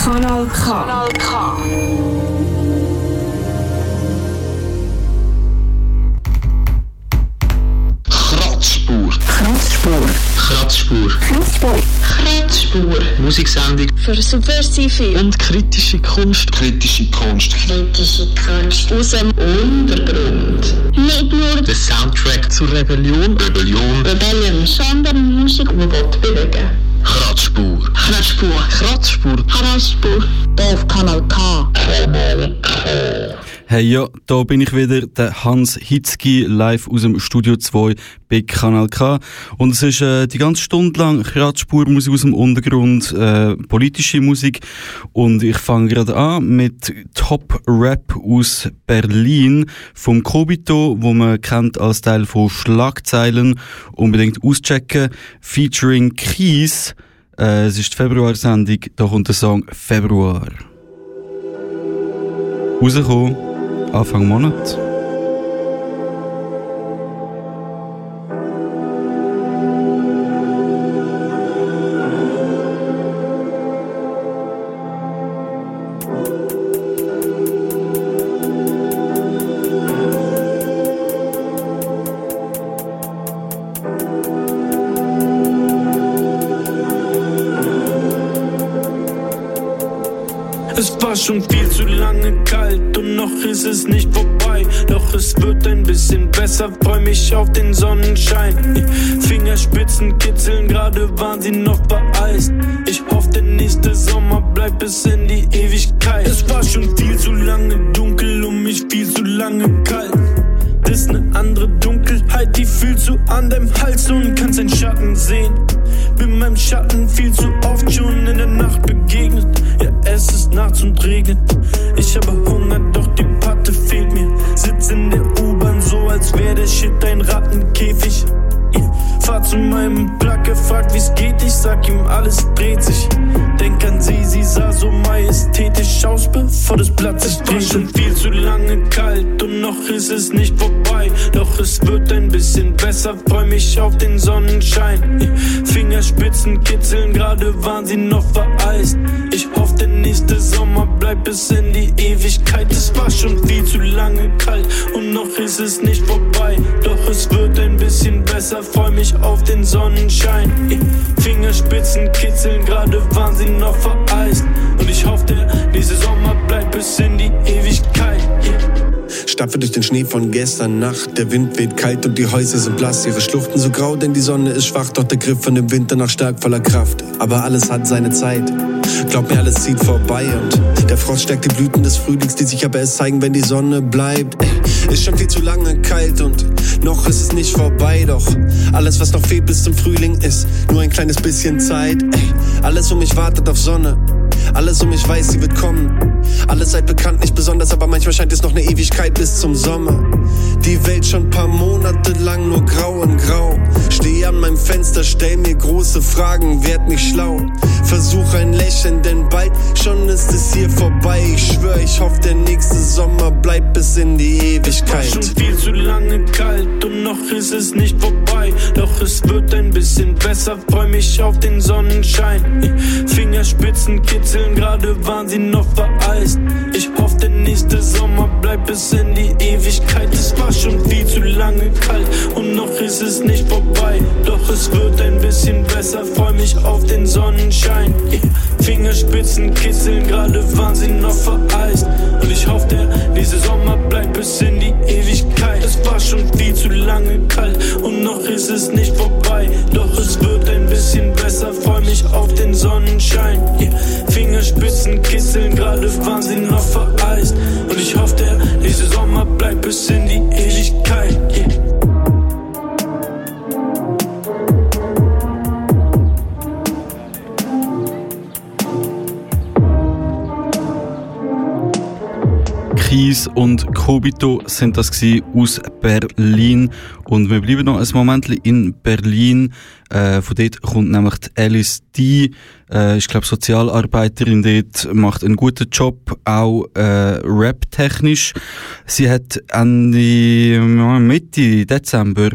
Kanal K. Kanal K. Kratzspur. Kratzspur. Kratzspur. Musiksendung Für subversive und kritische Kunst. Kritische Kunst. kritische Kunst Aus dem Untergrund. nicht nur Der Soundtrack zur Rebellion. Rebellion. Rebellion, sondern Musik, die Gott bewegen. Kratzspur. Kratzspur. Kratzspur. Kratzspur. Auf Kanal K. Hey, ja, da bin ich wieder, der Hans Hitzki, live aus dem Studio 2 bei Kanal K. Und es ist äh, die ganze Stunde lang Kratzspurmusik aus dem Untergrund, äh, politische Musik. Und ich fange gerade an mit Top Rap aus Berlin vom Kobito, wo man kennt als Teil von Schlagzeilen. Unbedingt auschecken. Featuring Kies. Äh, es ist die Februarsendung, da kommt der Song Februar. Rausgekommen, Anfang Monat. Auf den Sonnenschein. Fingerspitzen kitzeln, gerade waren sie noch beeist. Ich hoffe, der nächste Sommer bleibt bis in die Ewigkeit. Es war schon viel zu lange dunkel und mich viel zu lange kalt. Das ist ne andere Dunkelheit, die fühlst du an deinem Hals und kannst deinen Schatten sehen. Bin meinem Schatten viel zu oft schon in der Nacht begegnet. Ja, es ist nachts und regnet. Ich habe zu meinem Plug, er fragt, wie's geht. Ich sag ihm, alles dreht sich. Denk an sie, sie sah so majestätisch aus, bevor das sich dreht. Es war schon viel zu lange kalt und noch ist es nicht vorbei. Doch es wird ein bisschen besser, freu mich auf den Sonnenschein. Fingerspitzen kitzeln, gerade waren sie noch vereist. Ich hoffe, der nächste Sommer bleibt bis in die Ewigkeit. Es war schon viel zu lange kalt und noch ist es nicht vorbei. Doch es wird ein bisschen besser, freu mich auf den Sonnenschein. Fingerspitzen kitzeln, gerade waren sie noch vereist. Und ich hoffe, der nächste Sommer bleibt bis in die Ewigkeit. Stapfe durch den Schnee von gestern Nacht. Der Wind weht kalt und die Häuser sind blass. Ihre Schluchten so grau, denn die Sonne ist schwach. Doch der Griff von dem Winter noch stark voller Kraft. Aber alles hat seine Zeit. Glaub mir, alles zieht vorbei. Und der Frost stärkt die Blüten des Frühlings, die sich aber erst zeigen, wenn die Sonne bleibt. Ist schon viel zu lange kalt und noch ist es nicht vorbei. Doch alles, was noch fehlt bis zum Frühling, ist nur ein kleines bisschen Zeit. Alles um mich wartet auf Sonne. Alles um mich weiß, sie wird kommen. Alles seid bekannt, nicht besonders, aber manchmal scheint es noch eine Ewigkeit bis zum Sommer. Die Welt schon paar Monate lang nur grau und grau. Steh an meinem Fenster, stell mir große Fragen, werd mich schlau. Versuch ein Lächeln, denn bald schon ist es hier vorbei. Ich schwör, ich hoffe, der nächste Sommer bleibt bis in die Es war Ewigkeit. schon viel zu lange kalt und noch ist es nicht vorbei. Doch es wird ein bisschen besser, freu mich auf den Sonnenschein. Fingerspitzen kitzeln, gerade waren sie noch vereist. Ich hoffe, der nächste Sommer bleibt bis in die Ewigkeit. Es war schon viel zu lange kalt und noch ist es nicht vorbei. Doch es wird ein bisschen besser, freu mich auf den Sonnenschein. Fingerspitzen kitzeln, gerade waren sie noch vereist. Und ich hoffe, der nächste Sommer bleibt bis in die Ewigkeit. Es war schon viel zu lange kalt und noch ist es nicht vorbei. Doch es wird ein bisschen besser, freu mich auf den Sonnenschein. Yeah. Fingerspitzen kitzeln, gerade waren sie noch vereist. Und ich hoffe, der nächste Sommer bleibt bis in die Ewigkeit. Yeah. Kies und Kobito sind das aus Berlin. Und wir bleiben noch ein Moment in Berlin. Äh, von dort kommt nämlich die Alice D. Äh, ich glaube Sozialarbeiterin dort, macht einen guten Job, auch äh, rap-technisch. Sie hat Ende, Mitte Dezember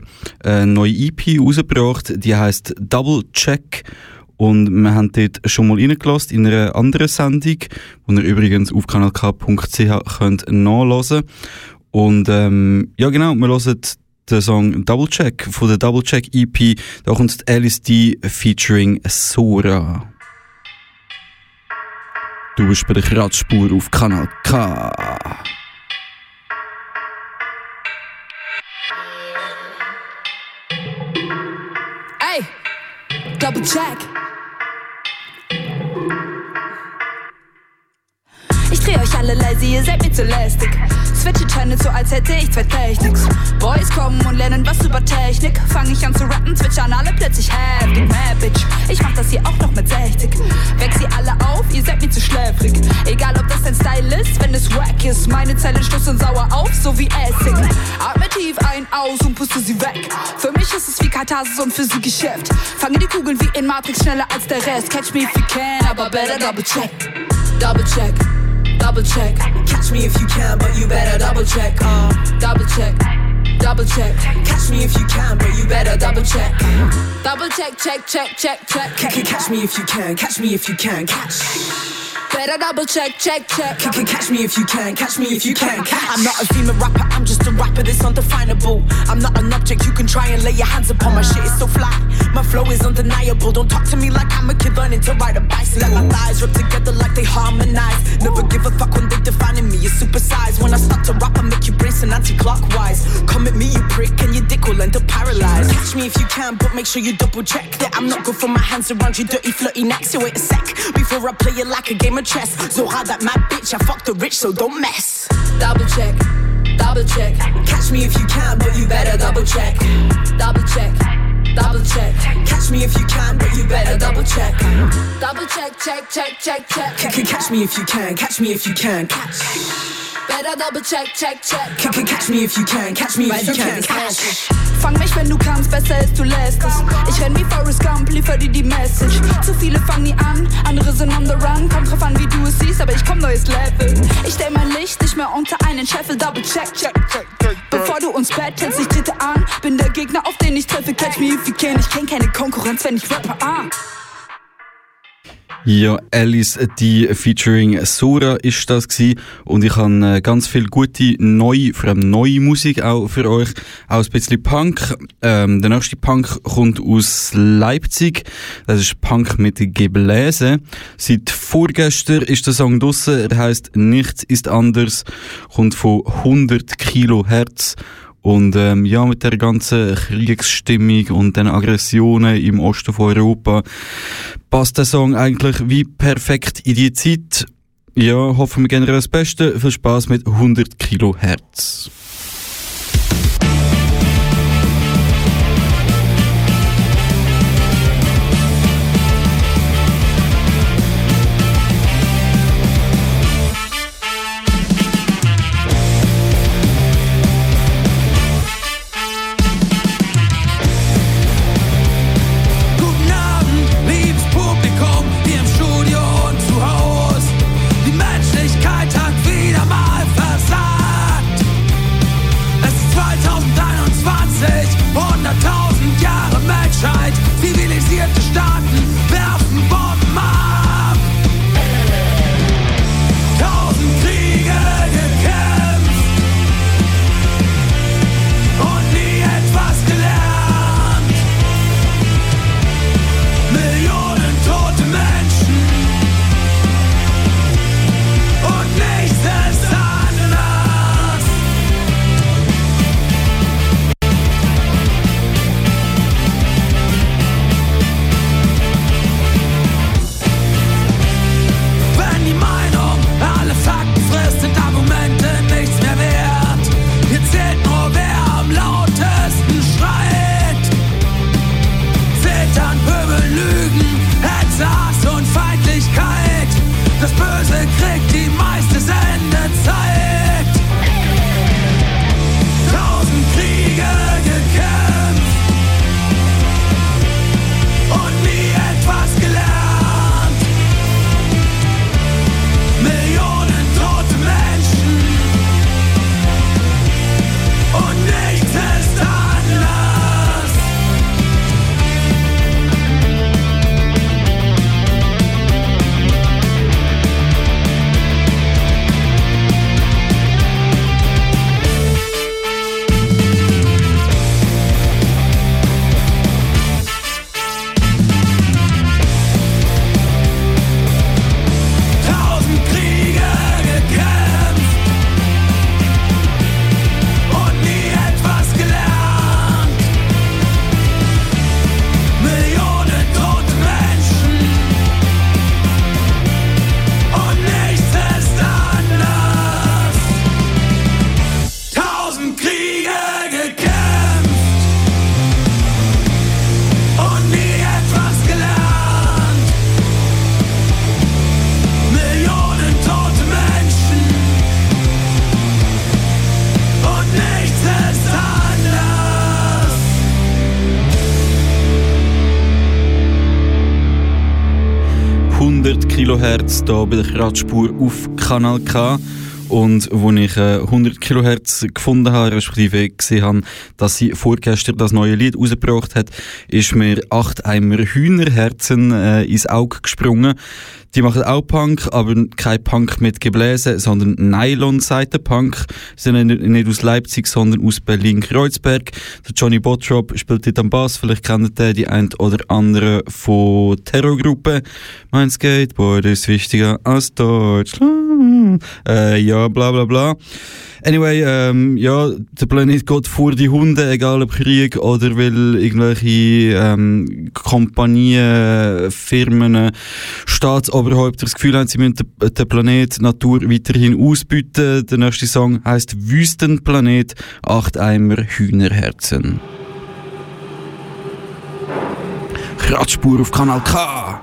eine neue EP rausgebracht, die heißt Double Check. Und wir haben dort schon mal reingelassen in einer anderen Sendung, die ihr übrigens auf kanalk.ch könnt nachlesen. Und ähm, ja genau, wir hören den Song Double Check von der Double Check EP. Da kommt Alice D featuring Sora. Du bist bei der Kratzspur auf Kanal K. Hey, double check. Euch alle lazy, ihr seid mir zu lästig. Switche Channel so, als hätte ich zwei Techniks. Boys kommen und lernen was über Technik. Fang ich an zu rappen, zwitschern alle plötzlich heftig. Mad Bitch, ich mach das hier auch noch mit 60. Weck sie alle auf, ihr seid mir zu schläfrig. Egal ob das dein Style ist, wenn es wack ist. Meine Zellen stoßen sauer auf, so wie Essig. Atme tief ein, aus und puste sie weg. Für mich ist es wie Katharsis und für sie Geschäft. Fange die Kugeln wie in Matrix schneller als der Rest. Catch me if you can, aber better double check. Double check. Double check. Catch me if you can, but you better double check. Uh, double check. Double check. Catch me if you can, but you better double check. Double check, check, check, check, check. Catch me if you can. Catch me if you can. Catch. Better double check, check, check. C catch me if you can, catch me if you can. Catch. I'm not a female rapper, I'm just a rapper that's undefinable. I'm not an object you can try and lay your hands upon. My shit is so fly, my flow is undeniable. Don't talk to me like I'm a kid learning to ride a bicycle. Let my thighs rub together like they harmonize. Never give a fuck when they defining me. You're supersized. When I start to rap, I make you brace and anti-clockwise. Come at me, you prick, and your dick will end up paralyzed. Catch me if you can, but make sure you double check that I'm not good for my hands around you, dirty, flirty next. So wait a sec before I play it like a game of chest. Zora, that mad bitch, I fuck the rich, so don't mess. Double check, double check. Catch me if you can, but you better double check. Double check, double check. Catch me if you can, but you better double check. Double check, check, check, check, check. Catch me if you can, catch me if you can. Catch. Better double check, check, check. Catch me if you can, catch me if you can. Catch. Fang mich, wenn du kannst, besser ist, du lässt es. Ich renn wie Forrest Gump, liefer dir die Message. Zu viele fangen nie an, andere sind on the run. Kommt drauf an, wie du es siehst, aber ich komm neues Level. Ich stell mein Licht nicht mehr unter einen Scheffel, double check, check, check. Bevor du uns battlest, ich trete an. Bin der Gegner, auf den ich treffe, catch me if you can. Ich kenn keine Konkurrenz, wenn ich rappe, ah. Ja, Alice die featuring Sora ist das gewesen. und ich habe äh, ganz viel gute neue, vor allem neue Musik auch für euch, auch ein bisschen Punk. Ähm, der nächste Punk kommt aus Leipzig, das ist Punk mit Gebläse. Seit vorgestern ist der Song draussen, er heißt Nichts ist anders, kommt von 100 Kilohertz und ähm, ja, mit der ganzen Kriegsstimmung und den Aggressionen im Osten von Europa passt der Song eigentlich wie perfekt in die Zeit. Ja, hoffen wir generell das Beste. Viel Spaß mit 100 Kilohertz. 100 Kilohertz hier bei der Kratzspur auf Kanal K. Und wo ich äh, 100 Kilohertz gefunden habe, respektive gesehen habe, dass sie vorgestern das neue Lied rausgebracht hat, ist mir acht Eimer Hühnerherzen äh, ins Auge gesprungen. Die machen auch Punk, aber kein Punk mit Gebläse, sondern Nylon-Seiten-Punk. Sie sind nicht aus Leipzig, sondern aus Berlin-Kreuzberg. Der Johnny Bottrop spielt dort am Bass. Vielleicht kennt ihr die ein oder andere von Terrorgruppe. Mein Skateboard ist wichtiger als Deutschland. Äh, ja, bla bla bla. Anyway, ähm, ja, der Planet geht vor die Hunde, egal ob Krieg oder weil irgendwelche ähm, Kompanien, Firmen, Staatsoberhäupter das Gefühl haben, sie müssen den, den Planet Natur weiterhin ausbieten. Der nächste Song heißt Wüstenplanet, acht Eimer Hühnerherzen. Kratzspur auf Kanal K.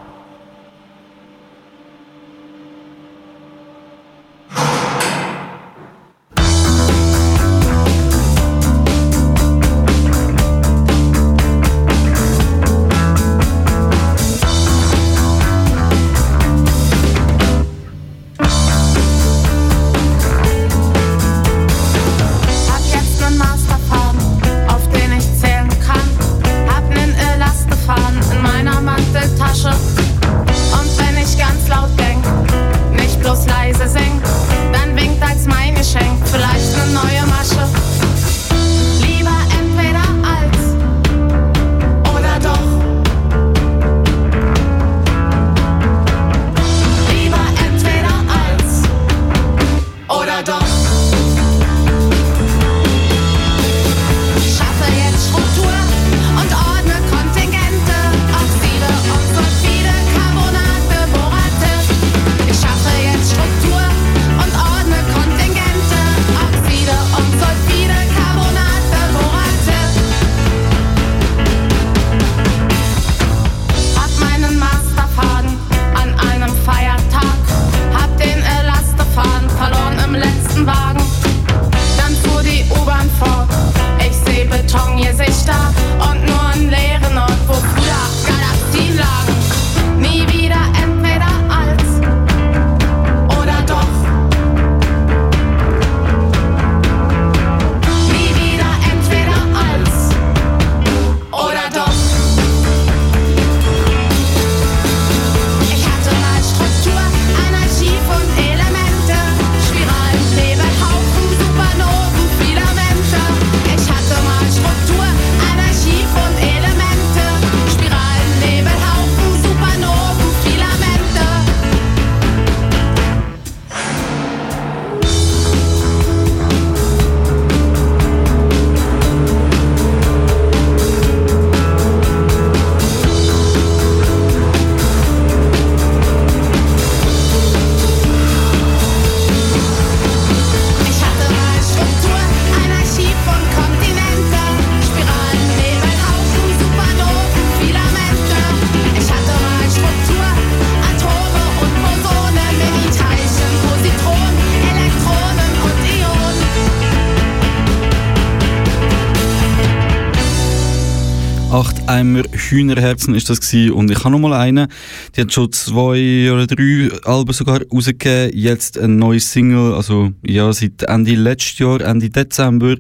Eimer Hühnerherzen ist das gewesen. und ich habe noch mal einen, die hat schon zwei oder drei Alben sogar rausgegeben, jetzt ein neues Single, also ja, seit Ende letztes Jahr, Ende Dezember.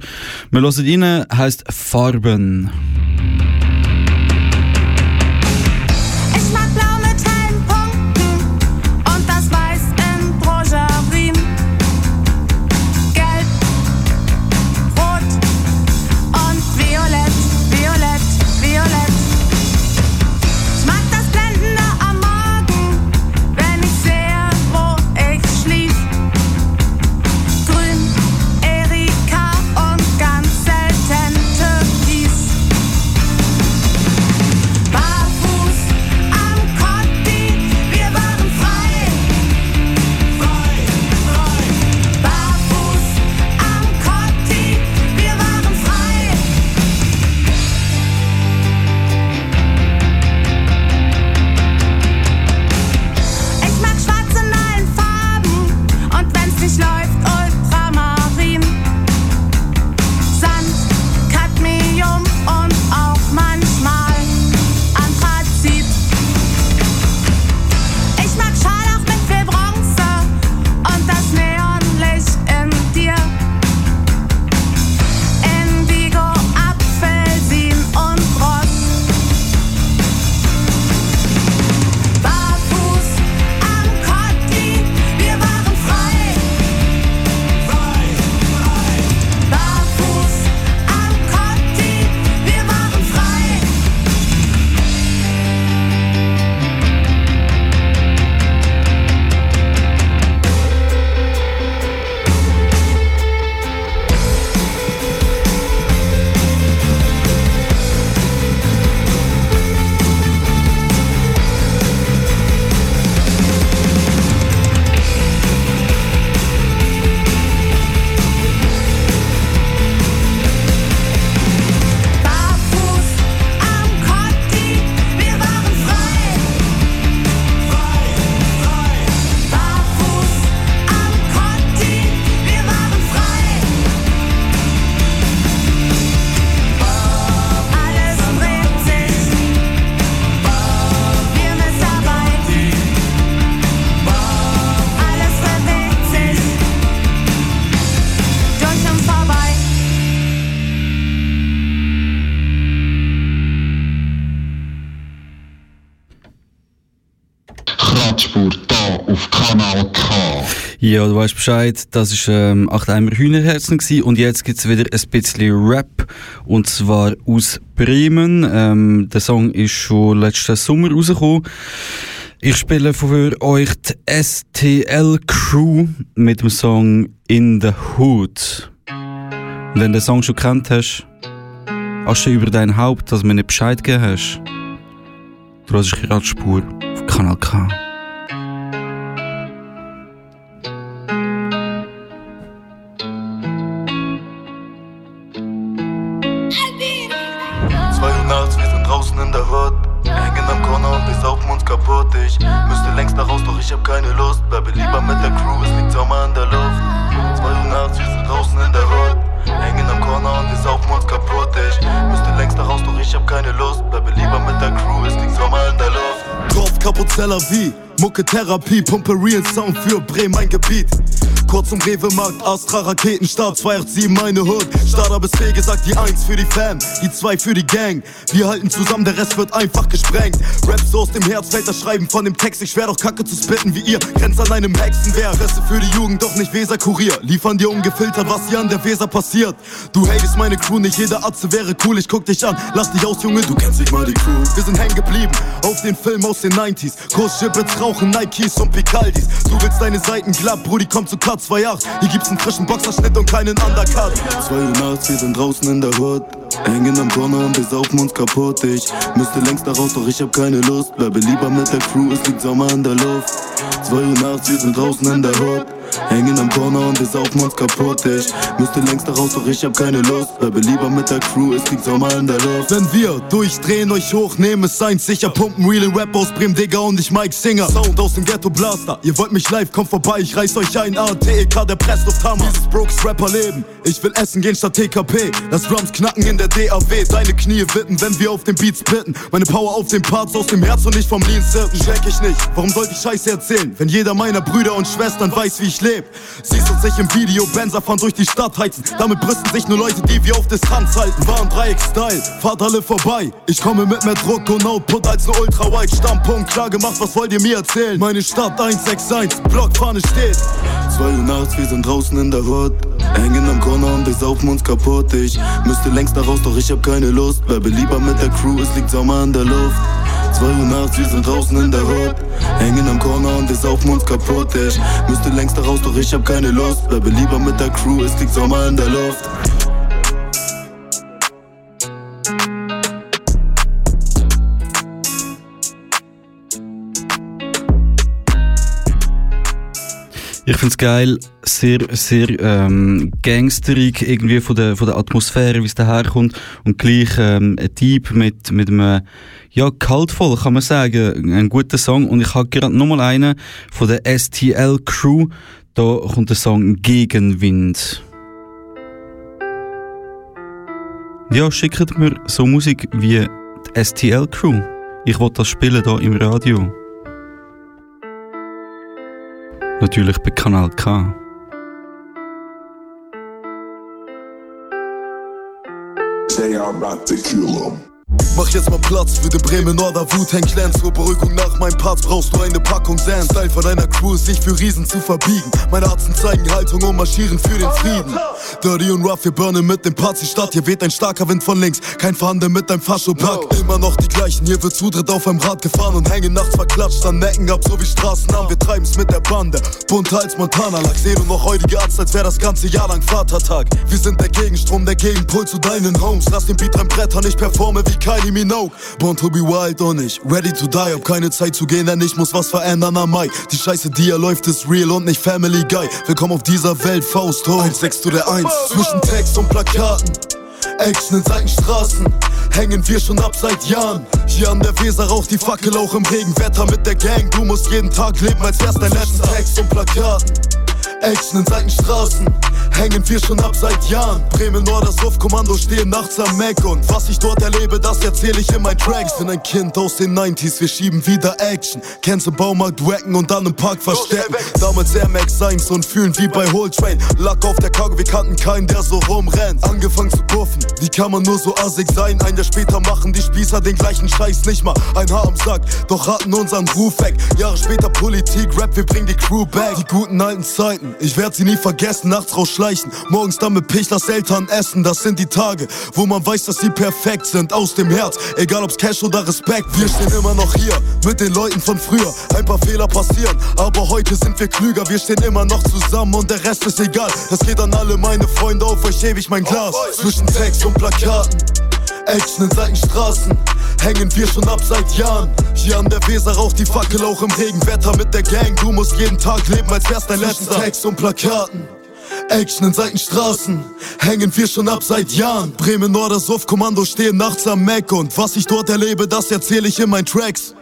Wir hören rein, heisst Farben. Ja, du weißt Bescheid, das war ähm, «Acht Eimer Hühnerherzen» gewesen. und jetzt gibt es wieder ein bisschen Rap und zwar aus Bremen. Ähm, der Song ist schon letzten Sommer rausgekommen. Ich spiele für euch die STL Crew mit dem Song «In the Hood». Wenn du den Song schon kennt hast, Asche über dein Haupt, dass mir nicht Bescheid gegeben hast. Du hast gerade Spur auf Kanal K. ich hab keine Lust. Bleibe lieber mit der Crew, es liegt Sommer in der Luft. Drauf Kapuzeller wie Mucke Therapie, Pumpe Real Sound für Bremen, mein Gebiet. Kurz zum Rewe-Markt, Astra Raketenstart, 287 meine Hood. Starter bis B gesagt, die 1 für die Fam, die 2 für die Gang. Wir halten zusammen, der Rest wird einfach gesprengt. Rap so aus dem Herz fällt das Schreiben von dem Text. Ich schwer doch Kacke zu spitten wie ihr, grenzt an einem Hexenwehr. Reste für die Jugend, doch nicht Weser-Kurier. Liefern dir ungefiltert, was hier an der Weser passiert. Du hatest meine Crew, nicht jeder Atze wäre cool. Ich guck dich an, lass dich aus, Junge, du kennst nicht mal die Crew. Wir sind hängen geblieben auf den Film aus den 90s. Kurs, Gibbets, Rauchen, Nikes und Picaldis. Du willst deine Seiten glatt, Brudi, komm zu K28. Hier gibt's einen frischen Boxerschnitt und keinen Undercut. Zwei Uhr nachts, wir sind draußen in der Hood. Hängen am Corner und wir saufen uns kaputt. Ich müsste längst da raus, doch ich hab keine Lust. Bleibe lieber mit der Crew, es liegt Sommer in der Luft. Zwei Uhr nachts, wir sind draußen in der Hood. Hängen am Corner und wir saufen uns kaputt. Ich müsste längst da raus, doch ich hab keine Lust. Bleibe lieber mit der Crew, es liegt Sommer in der Luft. Wenn wir durchdrehen, euch hochnehmen, es sein sicher. Pumpen real Rap aus Bremen, Digga und ich Mike Singer. Sound aus dem Ghetto Blaster. Ihr wollt mich live, kommt vorbei, ich reiß euch ein. ATEK, der Presslufthammer. Dieses Brooks Rapper leben. Ich will essen gehen statt TKP. Lass Drums knacken in der DAW. Deine Knie wippen, wenn wir auf den Beats pitten. Meine Power auf den Parts aus dem Herz und nicht vom Lean Sippen. Check ich nicht. Warum sollte ich Scheiße erzählen, wenn jeder meiner Brüder und Schwestern weiß, wie ich leb? Siehst uns nicht im Video, Benzer fahren durch die Stadt heizen. Damit brüsten sich nur Leute, die wir auf Distanz halten. Waren Dreieck-Style, fahrt alle vorbei. Ich komme mit mehr Druck und Output als ne Ultra-Wide. Stammpunkt, klar gemacht, was wollt ihr mir erzählen? Meine Stadt 161, Blockfahne steht. Zwei Uhr nachts, wir sind draußen in der Hood. Hängen am Corner und wir saufen uns kaputt. Ich müsste längst da raus, doch ich hab keine Lust. Bleibe lieber mit der Crew, es liegt Sommer in der Luft. Zwei Uhr nachts, wir sind draußen in der Hood. Hängen am Corner und wir saufen uns kaputt. Ich müsste längst da raus, doch ich hab keine Lust. Bleibe lieber mit der Crew, es liegt Sommer in der Luft. Ich find's geil, sehr, sehr ähm, gangsterig irgendwie von der, von der Atmosphäre, wie es daherkommt und gleich ähm, ein Typ mit, mit einem, ja, kaltvoll kann man sagen, ein guter Song und ich habe gerade nochmal einen von der STL Crew, da kommt der Song Gegenwind. Ja, schickt mir so Musik wie die STL Crew. Ich wollte das spielen hier im Radio. Natürlich bei Kanal K. They are about to kill him. Mach jetzt mal Platz für den Bremen Norder Wu-Tang Clan Zur Beruhigung nach meinem Part brauchst du eine Packung Sand Style von deiner Crew ist sich für Riesen zu verbiegen. Meine Arzen zeigen Haltung und marschieren für den Frieden. Dirty und rough, wir burnen mit dem Part die Stadt Hier weht ein starker Wind von links, kein Verhandeln mit deinem Fascho-Pack Immer noch die gleichen, hier wird Zutritt auf einem Rad gefahren Und hängen nachts verklatscht an Necken ab, so wie Straßennamen Wir treiben's mit der Bande, bunter als Montana Lag. Seh du noch heutige Arzt, als wär das ganze Jahr lang Vatertag. Wir sind der Gegenstrom, der Gegenpol zu deinen Homes. Lass den Beat rein Brettern, ich performe wie Kylie Minogue Born to be wild und ich ready to die. Hab keine Zeit zu gehen, denn ich muss was verändern am Mai. Die Scheiße, die hier läuft, ist real und nicht Family Guy. Willkommen auf dieser Welt, Faust hoch. 1,6 zu der 1 Zwischen Text und Plakaten. Action in Seitenstraßen hängen wir schon ab seit Jahren. Hier an der Weser raucht die Fackel auch im Regenwetter mit der Gang. Du musst jeden Tag leben, als wär's dein letzter Text und Plakaten. Action in Seitenstraßen hängen wir schon ab seit Jahren. Bremen Nord, das Kommando stehen nachts am Mac und was ich dort erlebe, das erzähle ich in meinen Tracks. Bin ein Kind aus den 90s, wir schieben wieder Action. Kennst im Baumarkt wacken und dann im Park verstecken. Damals Air Max 1 und fühlen wie bei Whole Train. Lack auf der Cargo, wir kannten keinen, der so rumrennt. Angefangen zu puffen, wie kann man nur so assig sein? Ein Jahr später machen die Spießer den gleichen Scheiß, nicht mal ein Haar am Sack. Doch hatten unseren Ruf weg. Jahre später Politik, Rap, wir bringen die Crew back. Die guten alten Zeiten, ich werd sie nie vergessen. Nachts rausschleichen, morgens dann mit Pichlers Eltern essen. Das sind die Tage, wo man weiß, dass sie perfekt sind. Aus dem Herz, egal ob's Cash oder Respekt. Wir stehen immer noch hier mit den Leuten von früher. Ein paar Fehler passieren, aber heute sind wir klüger. Wir stehen immer noch zusammen und der Rest ist egal. Das geht an alle meine Freunde, auf euch hebe ich mein Glas. Zwischen Text und Plakaten. Action in Seitenstraßen hängen wir schon ab seit Jahren. Hier an der Weser raucht die Fackel auch im Regenwetter mit der Gang. Du musst jeden Tag leben, als wär's dein letzter. Text und Plakaten. Action in Seitenstraßen hängen wir schon ab seit Jahren. Bremen Nord, das Kommando stehen nachts am Mac und was ich dort erlebe, das erzähle ich in meinen Tracks.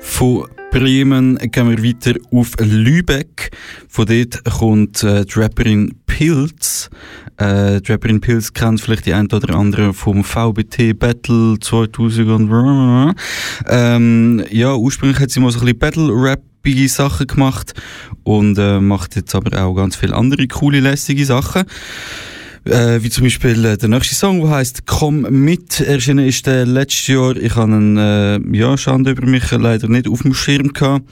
Von Bremen gehen wir weiter auf Lübeck. Von dort kommt äh, die Rapperin Pilz. Äh, die Rapperin Pilz kennt vielleicht die ein oder andere vom VBT Battle 2000 und ähm, ja, ursprünglich hat sie mal so ein bisschen Battle-Rap Sachen gemacht und äh, macht jetzt aber auch ganz viele andere coole, lässige Sachen. Äh, wie zum Beispiel äh, der nächste Song, der heißt Komm mit. Erschienen ist der letztes Jahr. Ich habe einen, äh, ja, Schande über mich leider nicht auf dem Schirm gehabt.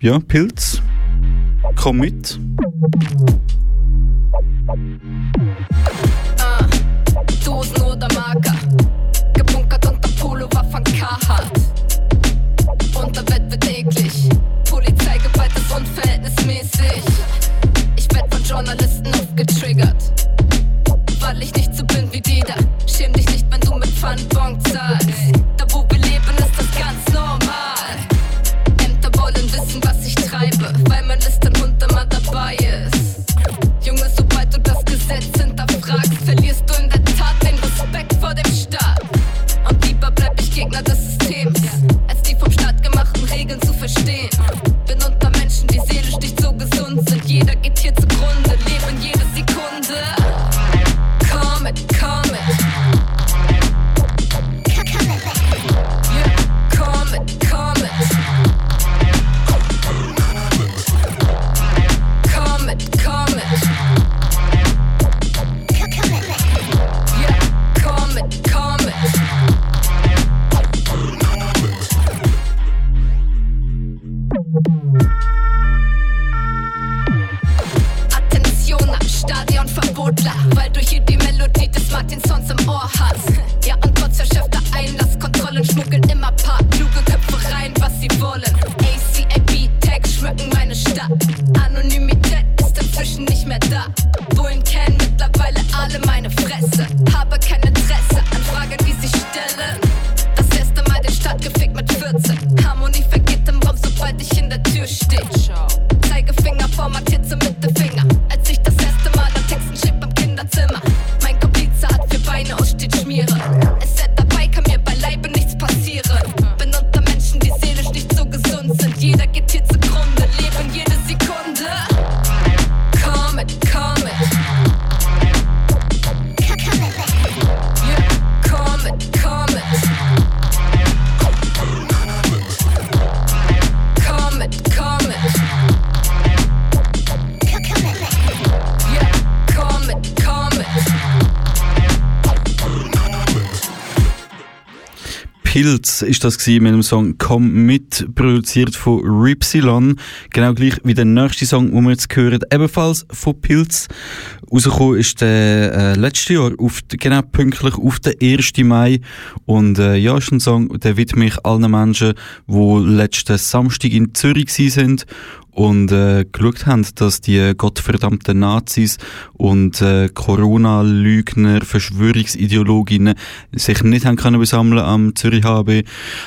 Ja, Pilz. Komm mit. Pilz ist das gewesen mit dem Song Komm mit, produziert von Ripsilon. Genau gleich wie der nächste Song, den wir jetzt hören, ebenfalls von Pilz. Rausgekommen ist der äh, letzte Jahr, auf, genau pünktlich auf den 1. Mai. Und äh, ja, ist ein Song, der widme ich allen Menschen, die letzten Samstag in Zürich sind und äh, geschaut haben, dass die gottverdammten Nazis und äh, Corona-Lügner, Verschwörungsideologinnen sich nicht haben können besammeln am Zürich HB.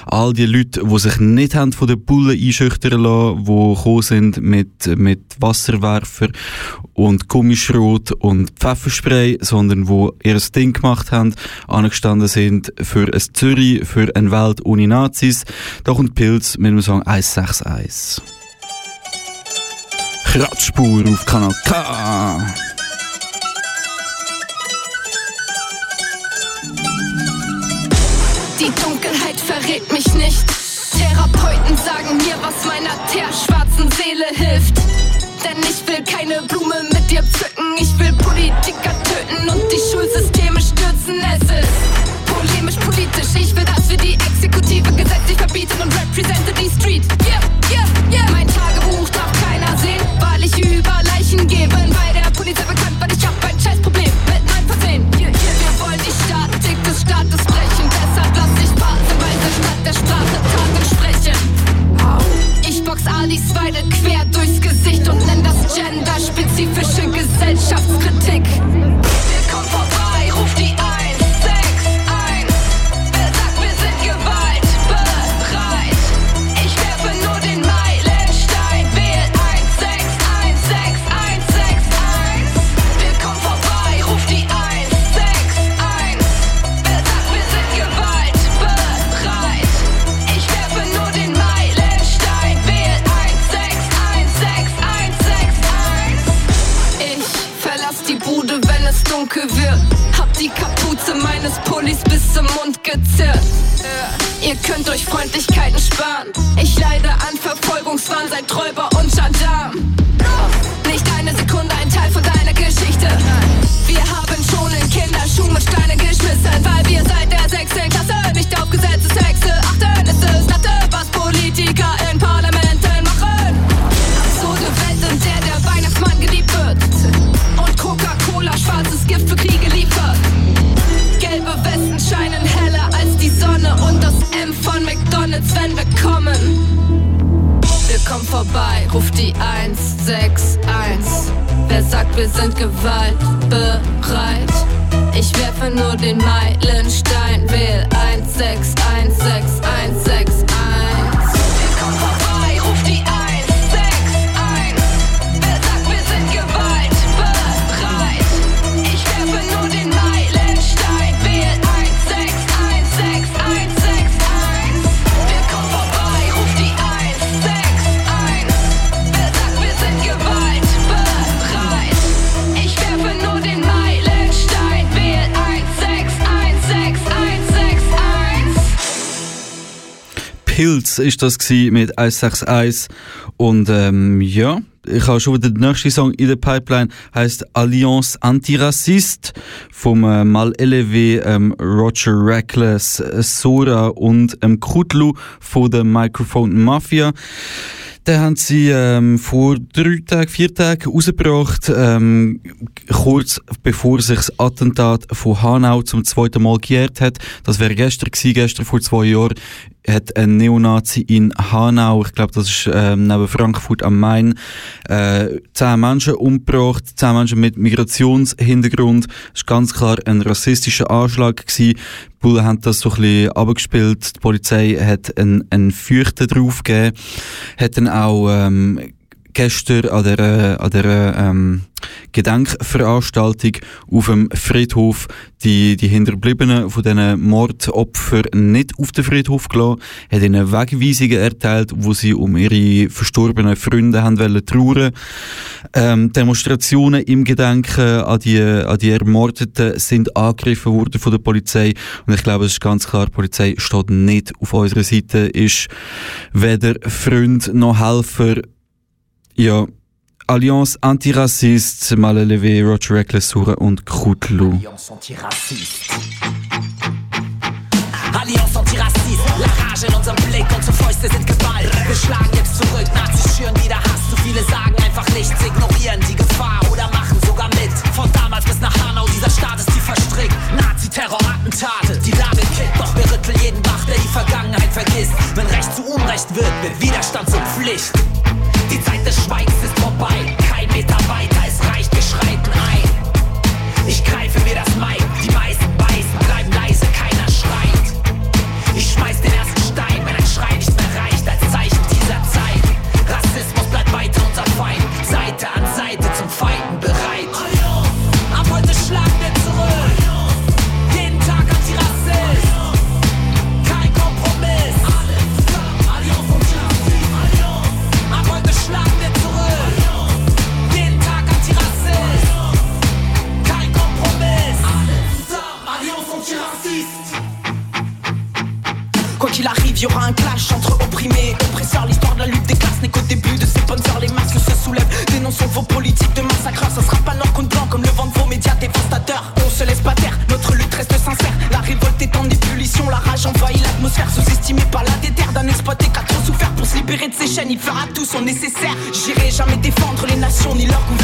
All die Leute, die sich nicht haben von den Bullen einschüchtern lassen, die gekommen sind mit, mit Wasserwerfer und Gummischrot und Pfefferspray, sondern wo ihr Ding gemacht haben, angestanden sind für ein Zürich, für eine Welt ohne Nazis. Da kommt Pilz mit dem Song 161. Kratzspur auf Kanal K. Die Dunkelheit verrät mich nicht. Therapeuten sagen mir, was meiner teerschwarzen Seele hilft. Denn ich will keine Blume mit dir pflücken. Ich will Politiker töten und die Schulsysteme stürzen. Es ist polemisch politisch. Ich will, dass wir die Exekutive gesetzlich verbieten und representen die Street. Yeah weil Pilz ist das gsi mit 161 und ähm, ja, ich habe schon wieder den nächsten Song in der Pipeline, heißt Alliance Antirassist vom äh, Mal Elevé ähm, Roger Reckless, äh, Sora und ähm, Kutlu von der Microphone Mafia. Den haben sie ähm, vor drei Tagen, vier Tagen rausgebracht, ähm, kurz bevor sich das Attentat von Hanau zum zweiten Mal gejährt hat. Das wäre gestern gewesen, gestern vor zwei Jahren hat ein Neonazi in Hanau, ich glaube, das ist ähm, neben Frankfurt am Main, äh, zehn Menschen umgebracht, zehn Menschen mit Migrationshintergrund. Das war ganz klar ein rassistischer Anschlag gewesen. Die Bullen haben das so ein bisschen abgespielt. Die Polizei hat einen, einen Fürchten draufgegeben, hat dann auch ähm, gestern an der, an der ähm, Gedenkveranstaltung auf dem Friedhof die, die Hinterbliebenen von diesen Mordopfern nicht auf den Friedhof gelassen, hat ihnen Wegweisungen erteilt, wo sie um ihre verstorbenen Freunde haben wollen trauern. Ähm, Demonstrationen im Gedenken an die, an die Ermordeten sind angegriffen worden von der Polizei und ich glaube, es ist ganz klar, die Polizei steht nicht auf unserer Seite, ist weder Freund noch Helfer, ja, Alliance Antirassiste, Malelevé, Roger Reckless, und Krutlu. Alliance antirassiste. Alliance antirassiste. La Rage in unserem Blick, unsere Fäuste sind Gewalt. Wir schlagen jetzt zurück, Nazis schüren wieder Hass. Zu viele sagen einfach nichts, ignorieren die Gefahr oder machen sogar mit. Von damals bis nach Hanau, dieser Staat ist tief verstrickt. Nazi-Terror-Attentate, die Lage kippt. Doch wir rütteln jeden Bach, der die Vergangenheit vergisst. Wenn Recht zu Unrecht wird, wird Widerstand zur Pflicht. Die Zeit des Schweigens Il fera tout son nécessaire. J'irai jamais défendre les nations ni leur gouvernement.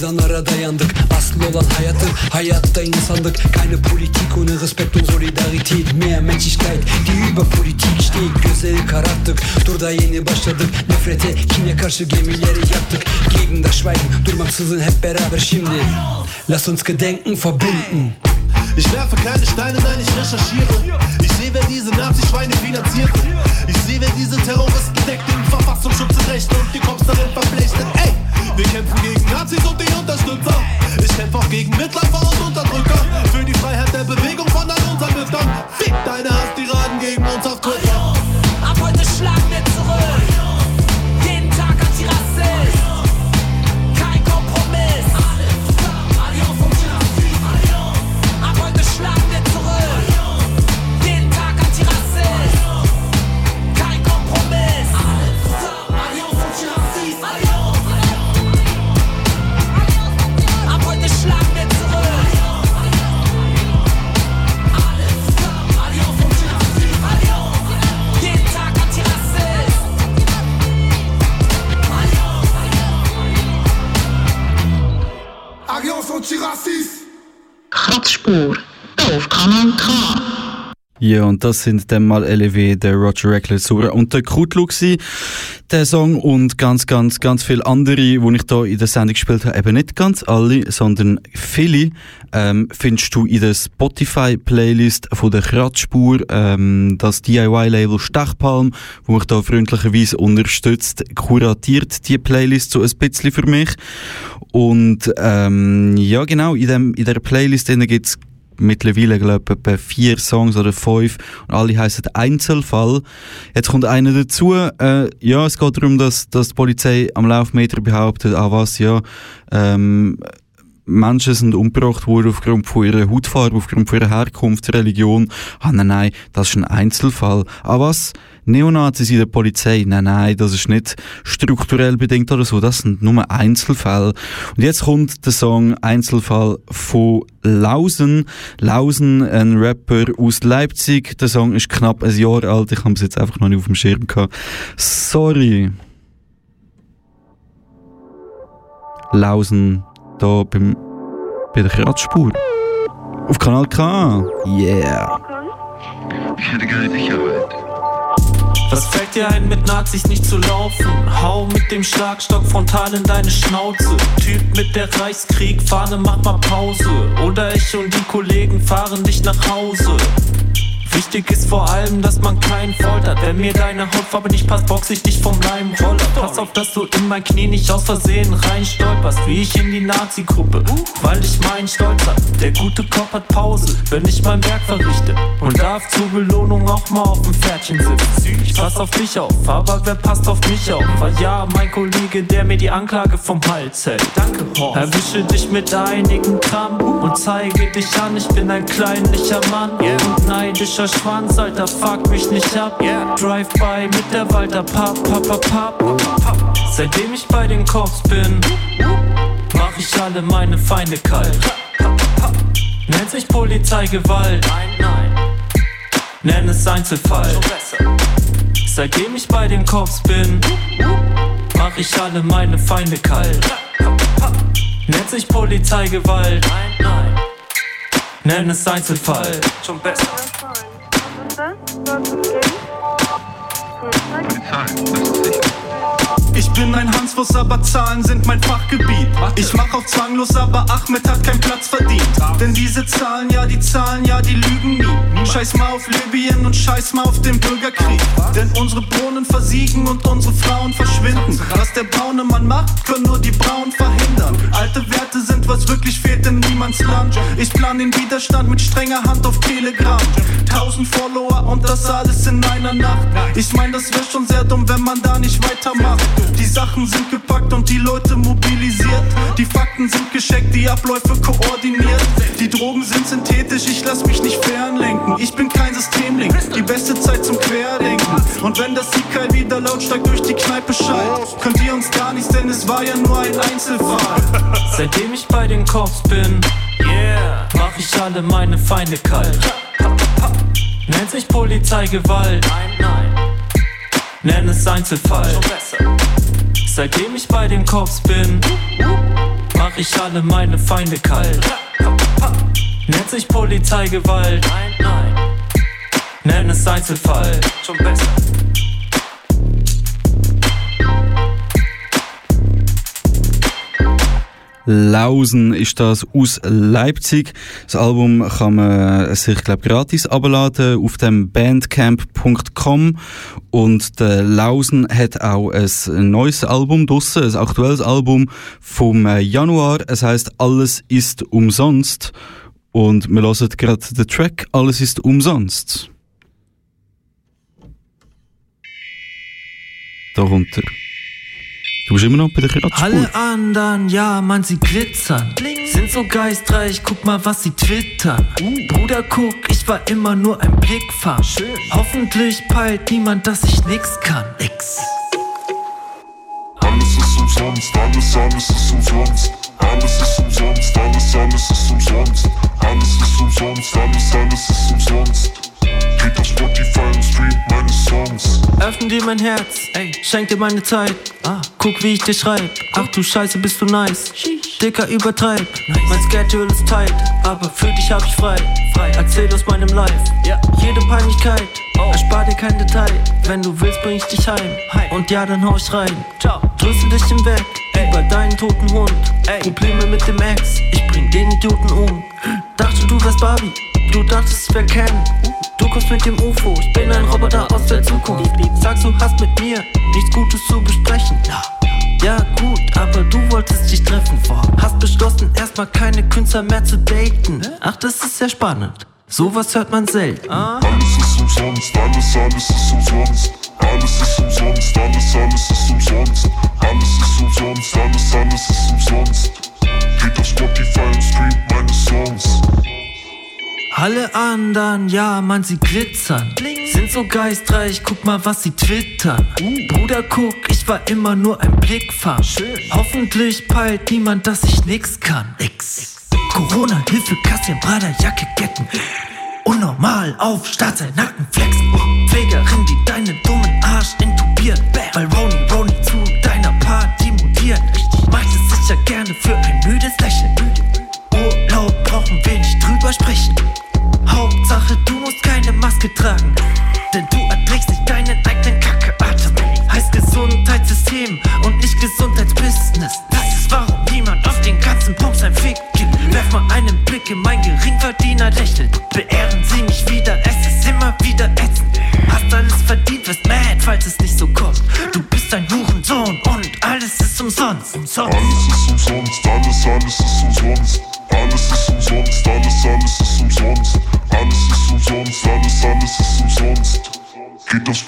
Meydanlara dayandık. Asıl olan hayatı hayatta insandık Keine Politik ohne Respekt und Solidarität Mehr Menschlichkeit die über Politik steht Gözleri kararttık. Turda yeni başladık. Nefrete kine karşı gemileri yaptık. Gegen das Schweigen durmaksızın hep beraber şimdi. Lass uns gedenken verbinden Ich werfe keine Steine, nein, ich recherchiere. Ich sehe, wer diese Nazi-Schweine finanziert. Ich sehe, wer diese Terroristen deckt, den Verfassungsschutz in Rechte und die Cops darin verpflichtet. Ey, wir kämpfen gegen Nazis und die Unterstützer. Ich kämpfe auch gegen Mitläufer und Unterdrücker. Für die Freiheit der Bewegung von all unseren Müttern. Fick deine Hass-Tiraden gegen uns auf Twitter. Kratzspur auf Kanal K. Ja, und das sind dann mal LEW, der Roger Reckless und der Krutlu gsi, der Song und ganz, ganz, ganz viele andere, die ich da in der Sendung gespielt habe, eben nicht ganz alle, sondern viele, ähm, findest du in der Spotify-Playlist von der Kratzspur, ähm, das DIY-Label Stechpalm, wo mich da freundlicherweise unterstützt, kuratiert die Playlist so ein bisschen für mich. Und, ähm, ja genau, in, dem, in der Playlist gibt's mittlerweile, glaube ich, etwa vier Songs oder fünf und alle heißen Einzelfall. Jetzt kommt einer dazu. Äh, ja, es geht darum, dass, dass die Polizei am Laufmeter behauptet, ah was, ja, ähm, Menschen sind umgebracht worden aufgrund von ihrer Hautfarbe, aufgrund von ihrer Herkunft, Religion. Ah, nein, nein, das ist ein Einzelfall. Ah, was? Neonazis in der Polizei? Nein, nein, das ist nicht strukturell bedingt oder so. Das sind nur Einzelfälle. Und jetzt kommt der Song Einzelfall von Lausen. Lausen, ein Rapper aus Leipzig. Der Song ist knapp ein Jahr alt. Ich habe es jetzt einfach noch nicht auf dem Schirm gehabt. Sorry. Lausen da beim, bei der Kratzspur. Auf Kanal K. Yeah. Ich hätte gerne Sicherheit. Was fällt dir ein, mit Nazis nicht zu laufen? Hau mit dem Schlagstock frontal in deine Schnauze. Typ mit der Reichskrieg, Fahne, mach mal Pause. Oder ich und die Kollegen fahren dich nach Hause. Wichtig ist vor allem, dass man keinen foltert. Wenn mir deine Hautfarbe nicht passt, box ich dich vom Leim Roller. Pass auf, dass du in mein Knie nicht aus Versehen reinstolperst, wie ich in die Nazi-Gruppe. Weil ich meinen Stolz hab. Der gute Kopf hat Pause, wenn ich mein Werk verrichte. Und darf zur Belohnung auch mal auf dem Pferdchen sitzen. Ich pass auf dich auf, aber wer passt auf mich auf? War ja mein Kollege, der mir die Anklage vom Hals hält. Danke, Horst. Erwische dich mit einigen Gramm und zeige dich an, ich bin ein kleinlicher Mann. Und neidischer Schwanz, Alter, fuck mich nicht ab. Drive-by mit der Walter, pap, pap, pap, pap. Seitdem ich bei den Cops bin, mach ich alle meine Feinde kalt. Nennt sich Polizeigewalt. Nein, nein. Nenn es Einzelfall. Seitdem ich bei den Cops bin, mach ich alle meine Feinde kalt. Nennt sich Polizeigewalt. Nein, nein. nenn es Einzelfall. Schon besser. Time. let's see. Ich bin ein Hansfuß, aber Zahlen sind mein Fachgebiet. Ich mach auf zwanglos, aber Ahmed hat keinen Platz verdient. Denn diese Zahlen, ja, die Zahlen, ja, die lügen nie. Scheiß mal auf Libyen und scheiß mal auf den Bürgerkrieg. Denn unsere Brunnen versiegen und unsere Frauen verschwinden. Was der braune Mann macht, können nur die Brauen verhindern. Alte Werte sind, was wirklich fehlt in niemands Land. Ich plan den Widerstand mit strenger Hand auf Telegram. Tausend Follower und das alles in einer Nacht. Ich mein, das wäre schon sehr dumm, wenn man da nicht weitermacht. Die Sachen sind gepackt und die Leute mobilisiert. Die Fakten sind gescheckt, die Abläufe koordiniert. Die Drogen sind synthetisch, ich lass mich nicht fernlenken. Ich bin kein Systemling, die beste Zeit zum Querdenken. Und wenn das Sikai wieder lautstark durch die Kneipe schallt, könnt ihr uns gar nichts, denn es war ja nur ein Einzelfall. Seitdem ich bei den Cops bin, yeah, mach ich alle meine Feinde kalt. Nennt sich Polizeigewalt. Nein, nein. Nenn es Einzelfall. Seitdem ich bei den Cops bin, mach ich alle meine Feinde kalt. Nennt sich Polizeigewalt. Nein, nein. Nenn es Einzelfall. Schon besser. Lausen ist das aus Leipzig. Das Album kann man sich, glaube gratis abladen auf dem bandcamp.com und der Lausen hat auch ein neues Album draussen, ein aktuelles Album vom Januar. Es heißt Alles ist umsonst und wir hören gerade den Track Alles ist umsonst. Darunter. Du bist immer noch bei der Kratzspur. Alle anderen, ja, man, sie glitzern. Sind so geistreich, guck mal, was sie twittern. Bruder, guck, ich war immer nur ein Blickfang. Hoffentlich peilt niemand, dass ich nix kann. X. Alles ist umsonst, alles, alles ist umsonst. Alles ist umsonst, alles, alles ist umsonst. Alles ist umsonst, alles, alles ist umsonst. Geht auf Spotify und streamt meine Songs. Öffne dir mein Herz, ey, schenk dir meine Zeit. Ah, guck, wie ich dir schreib. Ach du Scheiße, bist du nice. Dicker, übertreib. Mein Schedule ist tight, aber für dich hab ich frei. frei. Erzähl aus meinem Life. Ja. Jede Peinlichkeit, oh. erspar dir kein Detail. Wenn du willst, bring ich dich heim. Und ja, dann hau ich rein. Ciao. Drüssel dich im Weg, über deinen toten Hund. Ey. Probleme mit dem Ex, ich bring den Idioten um. Dachte, du wärst Barbie, du dachtest, wir kennen. Du kommst mit dem UFO, ich bin ein Roboter aus der Zukunft. Sagst du hast mit mir nichts Gutes zu besprechen. Ja, gut, aber du wolltest dich treffen vor. Hast beschlossen, erstmal keine Künstler mehr zu daten. Ach, das ist sehr spannend. Sowas hört man selten. Alles ist umsonst, alles, alles ist umsonst. Alles ist umsonst, alles, alles ist umsonst. Alles ist umsonst, alles, alles ist umsonst. Geht auf Spotify und streamt meine Songs. Alle anderen, ja, man, sie glitzern. Sind so geistreich, guck mal, was sie twittern. Bruder, guck, ich war immer nur ein Blickfang. Hoffentlich peilt niemand, dass ich nix kann. X. Corona, Hilfe, Kassian, Prada, Jacke, Ketten. Unnormal auf, Start sein Nacken flexen. Pflegerin, die deinen dummen Arsch intubiert. Weil Roni, Roni zu deiner Party mutiert. Macht es sicher gerne für ein müdes Lächeln. Urlaub brauchen wir nicht drüber sprechen. Maske tragen. Denn du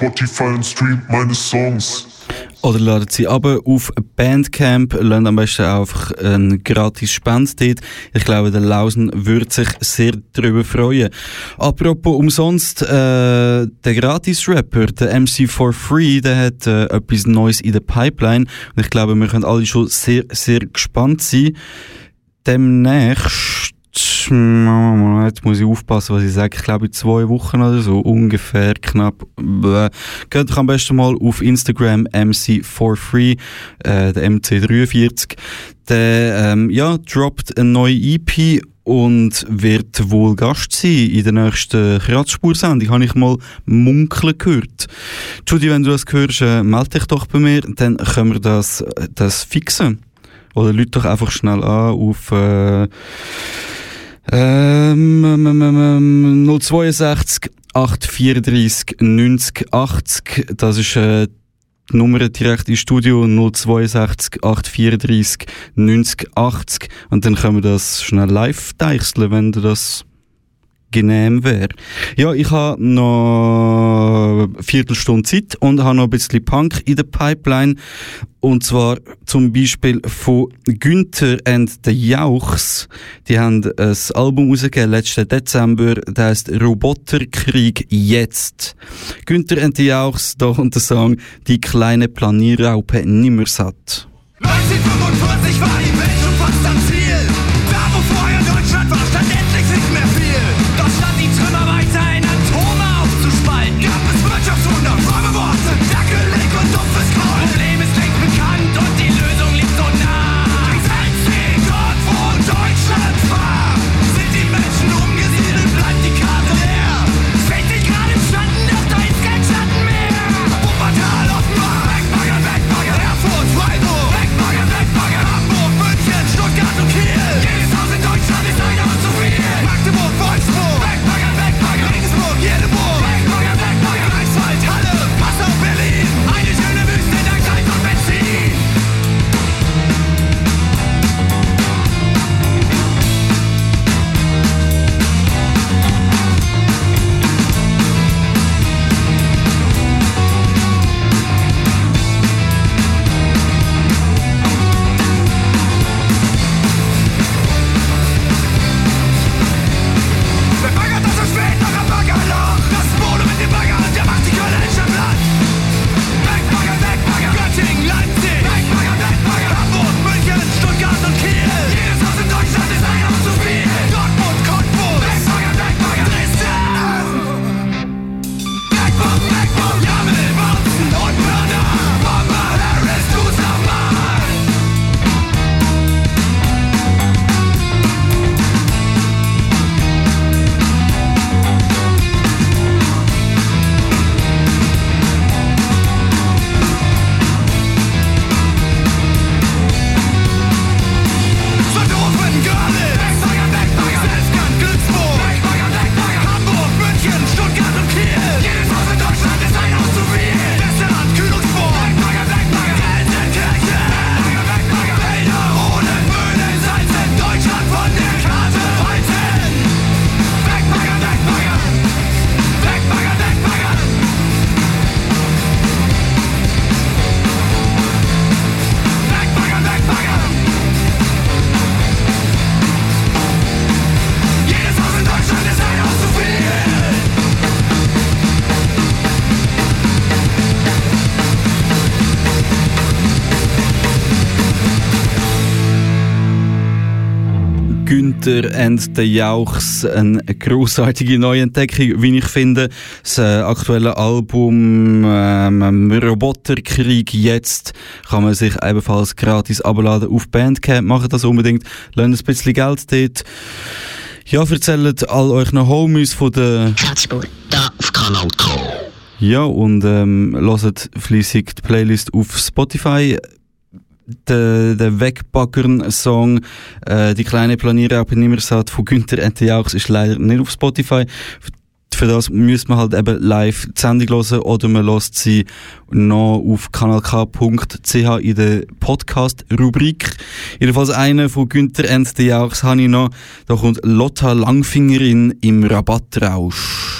Spotify und streamt meine Songs. Oder ladet sie aber auf Bandcamp, lernt am besten einfach einen gratis Spend. Ich glaube, der Lausen würde sich sehr darüber freuen. Apropos umsonst, äh, der Gratis-Rapper, der MC for Free, der hat äh, etwas Neues in der Pipeline. Und ich glaube, wir können alle schon sehr, sehr gespannt sein. Demnächst Jetzt muss ich aufpassen, was ich sage. Ich glaube, in zwei Wochen oder so, ungefähr knapp. Bäh. Geht doch am besten mal auf Instagram MC4Free, äh, der MC43. Der, ähm, ja, droppt eine neue EP und wird wohl Gast sein in der nächsten Kratzspursendung, habe ich mal munkeln gehört. Judy, wenn du das hörst, äh, melde dich doch bei mir, dann können wir das, das fixen. Oder lüt doch einfach schnell an auf äh, ähm, 062 834 90 80. Das ist äh, die Nummer direkt ins Studio 062 834 90 80 und dann können wir das schnell live deichseln, wenn du das genehm wäre. Ja, ich habe noch eine Viertelstunde Zeit und habe noch ein bisschen Punk in der Pipeline. Und zwar zum Beispiel von Günther and the Jauchs. Die haben ein Album rausgegeben letzten Dezember, das heißt Roboterkrieg jetzt. Günther and the Jauchs, da kommt der Song Die kleine Planierraupe nimmer satt. 1945 war die Welt schon fast am Ziel. Günther and the Jauchs, eine grossartige Neuentdeckung, wie ich finde. Das äh, aktuelle Album ähm, Roboterkrieg jetzt kann man sich ebenfalls gratis abladen auf Bandcamp. Macht das unbedingt, lernt ein bisschen Geld dort. Ja, erzählt all euch noch Homies von der Kratzspur, da auf Kanal K. ja, und ähm, hört fleissig die Playlist auf Spotify. Der, der Wegbaggern-Song äh, «Die kleine Planierraupe Nimmersat» von Günther Ente Jauchs ist leider nicht auf Spotify. Für das müsste man halt eben live die Sendung hören oder man lässt sie noch auf kanalk.ch in der Podcast-Rubrik. Jedenfalls einer von Günther Ente Jauchs habe ich noch. Da kommt Lotta Langfingerin im Rabattrausch.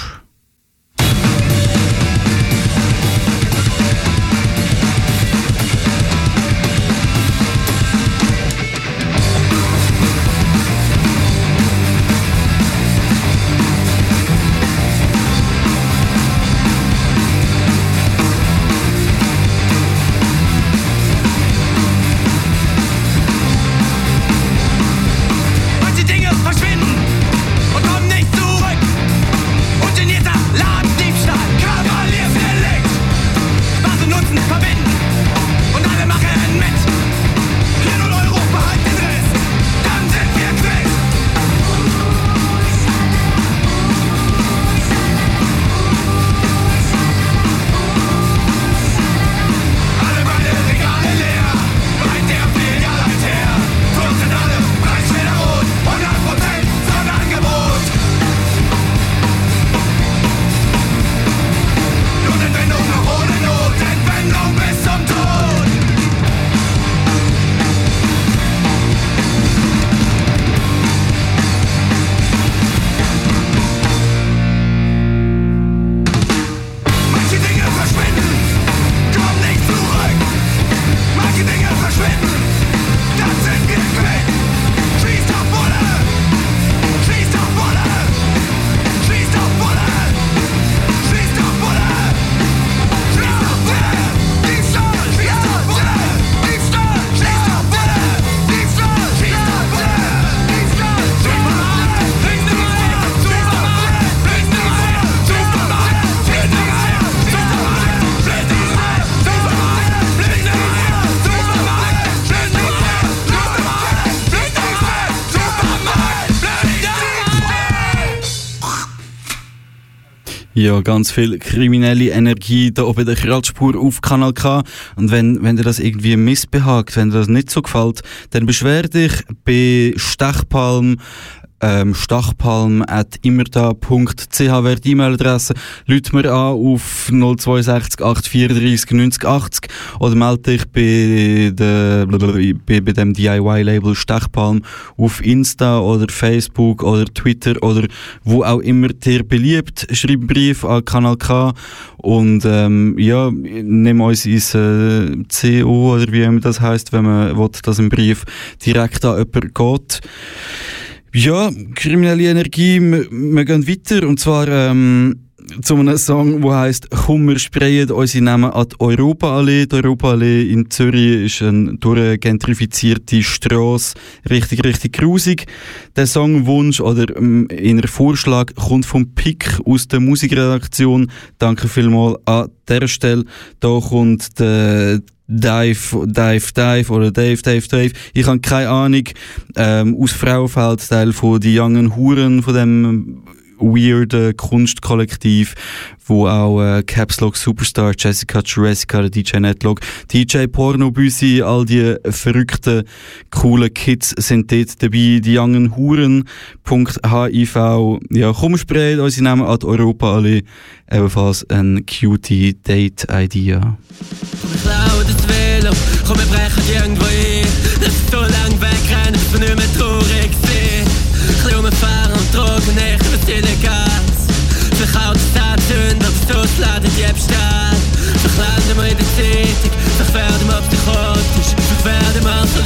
Ja, ganz viel kriminelle Energie da oben der Kratzspur auf Kanal K. Und wenn, wenn dir das irgendwie missbehagt, wenn dir das nicht so gefällt, dann beschwer dich bei Stechpalm ähm, stachpalm.immerda.ch wäre die E-Mail-Adresse. Lüt mir an auf 062 834 90 80 oder melde dich bei, de, bei, bei dem DIY-Label Stachpalm auf Insta oder Facebook oder Twitter oder wo auch immer dir beliebt. Schreib einen Brief an Kanal K und ähm, ja, nimm uns ins äh, CO oder wie immer das heißt, wenn man will, dass ein Brief direkt an jemanden geht. Ja, kriminelle Energie, wir, wir gehen weiter. Und zwar ähm, zu einem Song, der heisst «Komm, wir sprayen unsere Namen an die Europaallee». Die Europaallee in Zürich ist eine durchgentrifizierte Strasse, richtig, richtig grusig. Der Songwunsch oder ähm, in der Vorschlag kommt vom Pick aus der Musikredaktion. Danke vielmals an dieser Stelle. Da kommt der Dive, Dive, Dive oder Dave, Dave, Dave. Ich habe keine Ahnung. Ähm, aus Frauenfeld, Teil von die jungen Huren, von dem weirden Kunstkollektiv, wo auch äh, Caps Lock Superstar, Jessica Jurassica, DJ Netlog, DJ Pornobüsi, all die verrückten, coolen Kids sind dort dabei. Die jungen Huren.hiv. Ja, komm, sprechen unsere Namen an Europa alle. Ebenfalls ein cutie Date-Idea. Komm, wir brechen irgendwo ein. Das ist so lang wegrennen, dass wir nicht mehr traurig sind. Ich will fahren und drogen nicht, was illegal. Vielleicht Autos anzünden, aber so laden Diebstahl. Vielleicht landen wir in der Zeitung, werden wir auf die Kotisch, werden wir so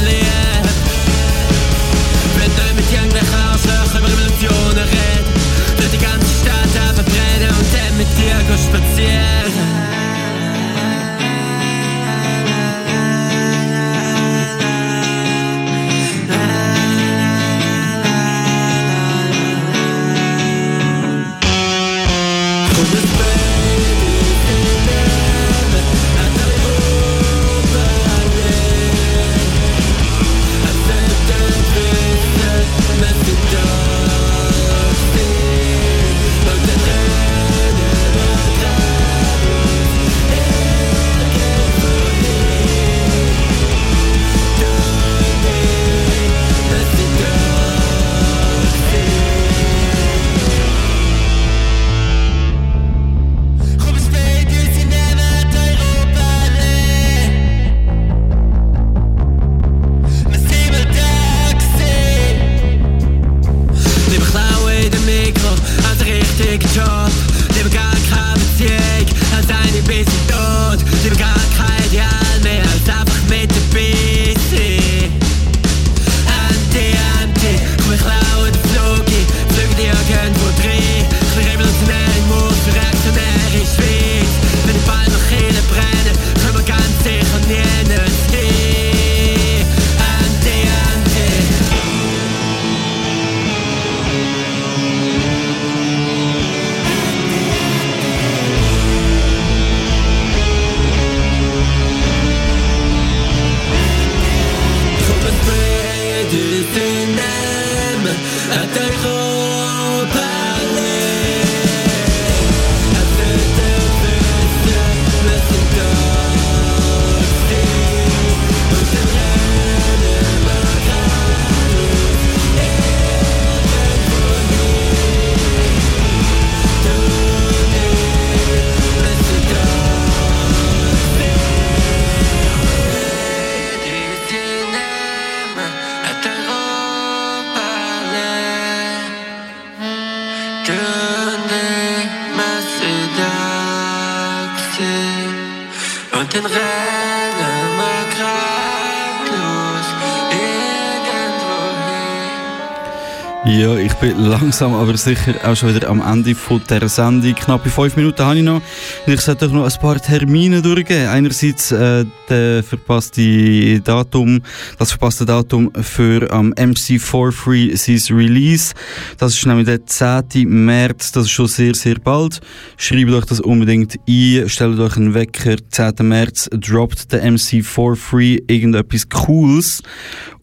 langsam aber sicher auch schon wieder am Ende von der Sendung. Knappe fünf Minuten habe ich noch. Ich sollte euch noch ein paar Termine durchgeben. Einerseits äh, der verpasste Datum, das verpasste Datum für am ähm, MC4 Free sein Release. Das ist nämlich der 10. März, das ist schon sehr, sehr bald. Schreibt euch das unbedingt ein, stellt euch einen Wecker. 10. März droppt der MC4 Free irgendetwas Cooles.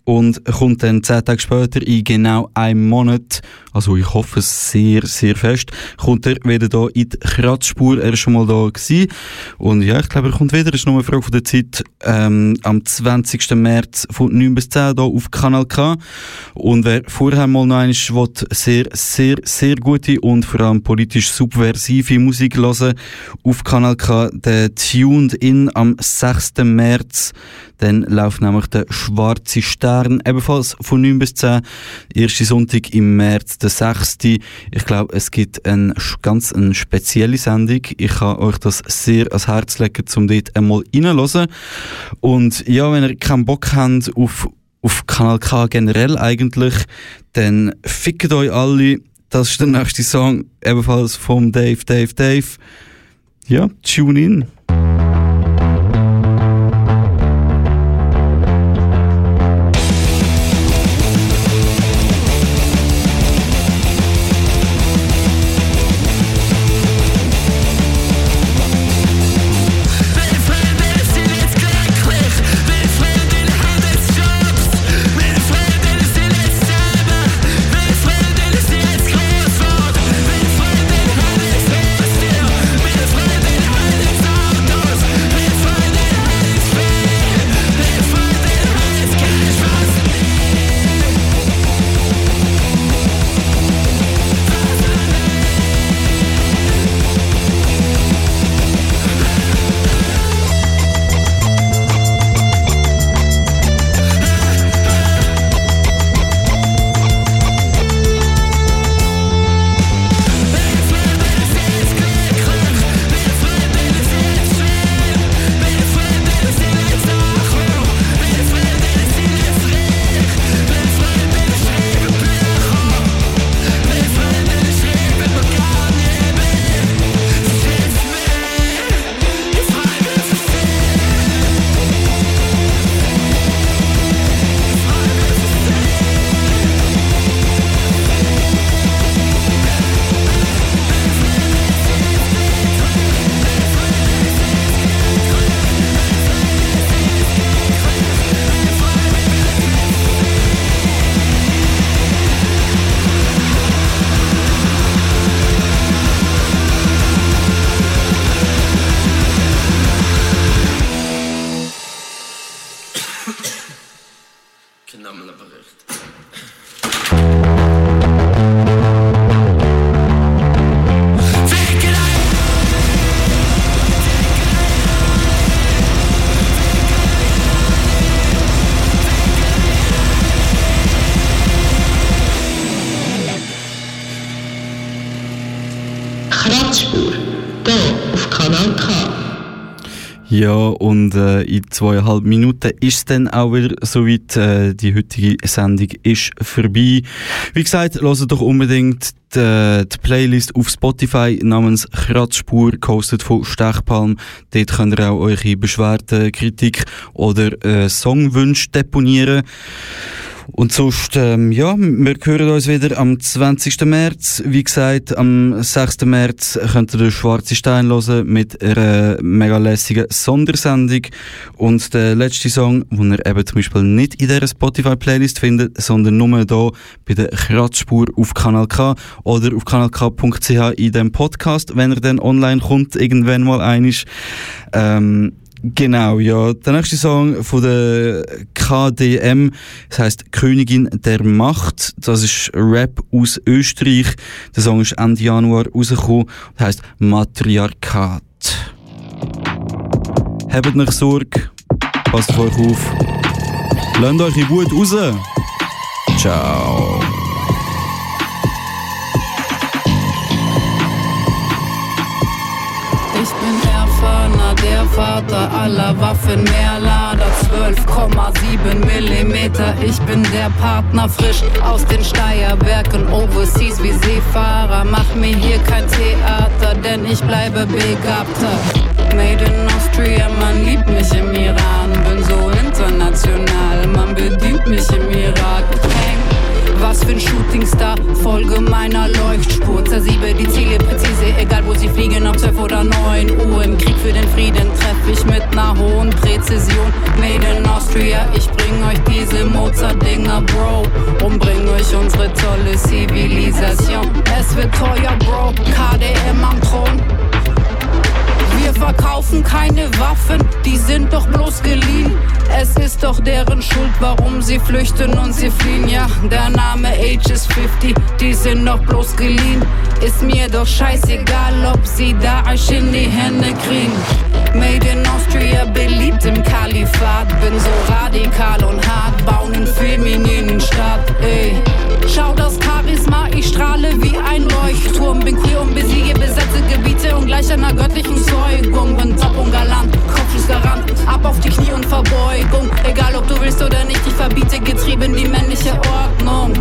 und kommt dann zehn Tage später in genau einem Monat, also ich hoffe es sehr, sehr fest, kommt er wieder da in die Kratzspur. Er ist schon mal da gewesen. Und ja, ich glaube, er kommt wieder. Das ist nur eine Frage von der Zeit. Ähm, am 20. März von 9 bis 10 hier auf Kanal K. Und wer vorher mal noch einmal sehr, sehr, sehr gute und vor allem politisch subversive Musik hören auf Kanal K, der tuned in am 6. März. Dann läuft nämlich der Schwarze Stern, ebenfalls von 9 bis 10. Erste Sonntag im März, der 6. Ich glaube, es gibt eine ganz eine spezielle Sendung. Ich kann euch das sehr ans Herz legen, um dort einmal reinzuhören. Und ja, wenn ihr keinen Bock habt auf, auf Kanal K generell eigentlich, dann fickt euch alle. Das ist der nächste Song, ebenfalls vom Dave, Dave, Dave. Ja, tune in. Ja, und äh, in zweieinhalb Minuten ist es dann auch wieder soweit. Äh, die heutige Sendung ist vorbei. Wie gesagt, hört doch unbedingt die, die, Playlist auf Spotify namens Kratzspur, gehostet von Stechpalm. Dort könnt ihr auch eure Beschwerden, Kritik oder äh, Songwünsche deponieren. Und sonst, ähm, ja, wir hören uns wieder am 20. März. Wie gesagt, am 6. März könnt ihr den Schwarze Stein hören mit einer mega lässigen Sondersendung. Und der letzte Song, den ihr eben zum Beispiel nicht in dieser Spotify-Playlist findet, sondern nur hier bei der Kratzspur auf Kanal K oder auf kanalk.ch in dem Podcast, wenn er dann online kommt, irgendwann mal einig. Ähm, Genau, ja. Der nächste Song von der KDM, das heißt Königin der Macht. Das ist Rap aus Österreich. Der Song ist Ende Januar rausgekommen. Das heißt Matriarchat. Habt nicht Sorge. Passt auf euch auf. Lasst euch in Wut raus. Ciao. Vater aller Waffen, mehr Lader, 12,7 Millimeter. Ich bin der Partner frisch aus den Steierwerken, Overseas wie Seefahrer. Mach mir hier kein Theater, denn ich bleibe begabter. Made in Austria, man liebt mich im Iran. Bin so international, man bedient mich im Irak. Was für ein Shootingstar, Folge meiner Leuchtspur. Zersiebe die Ziele präzise, egal wo sie fliegen, ob 12 oder 9 Uhr. Im Krieg für den Frieden treff ich mit ner hohen Präzision. Made in Austria, ich bring euch diese Mozart-Dinger, Bro. Und bring euch unsere tolle Zivilisation. Es wird teuer, Bro, KDM am Thron. Wir verkaufen keine Waffen, die sind doch bloß geliehen. Es ist doch deren Schuld, warum sie flüchten und sie fliehen. Ja, der Name Age is 50, die sind doch bloß geliehen. Ist mir doch scheißegal, ob sie Daesh in die Hände kriegen. Made in Austria, beliebt im Kalifat. Bin so radikal und hart, bauen einen femininen Staat, ey. Schau das Charisma, ich strahle wie ein Leuchtturm. Bin queer und besiege besetzte Gebiete und gleich einer göttlichen Zeugung. Bin top und galant, Kopfschussgarant, ab auf die Knie und Verbeugung. Egal ob du willst oder nicht, ich verbiete getrieben die männliche Ordnung.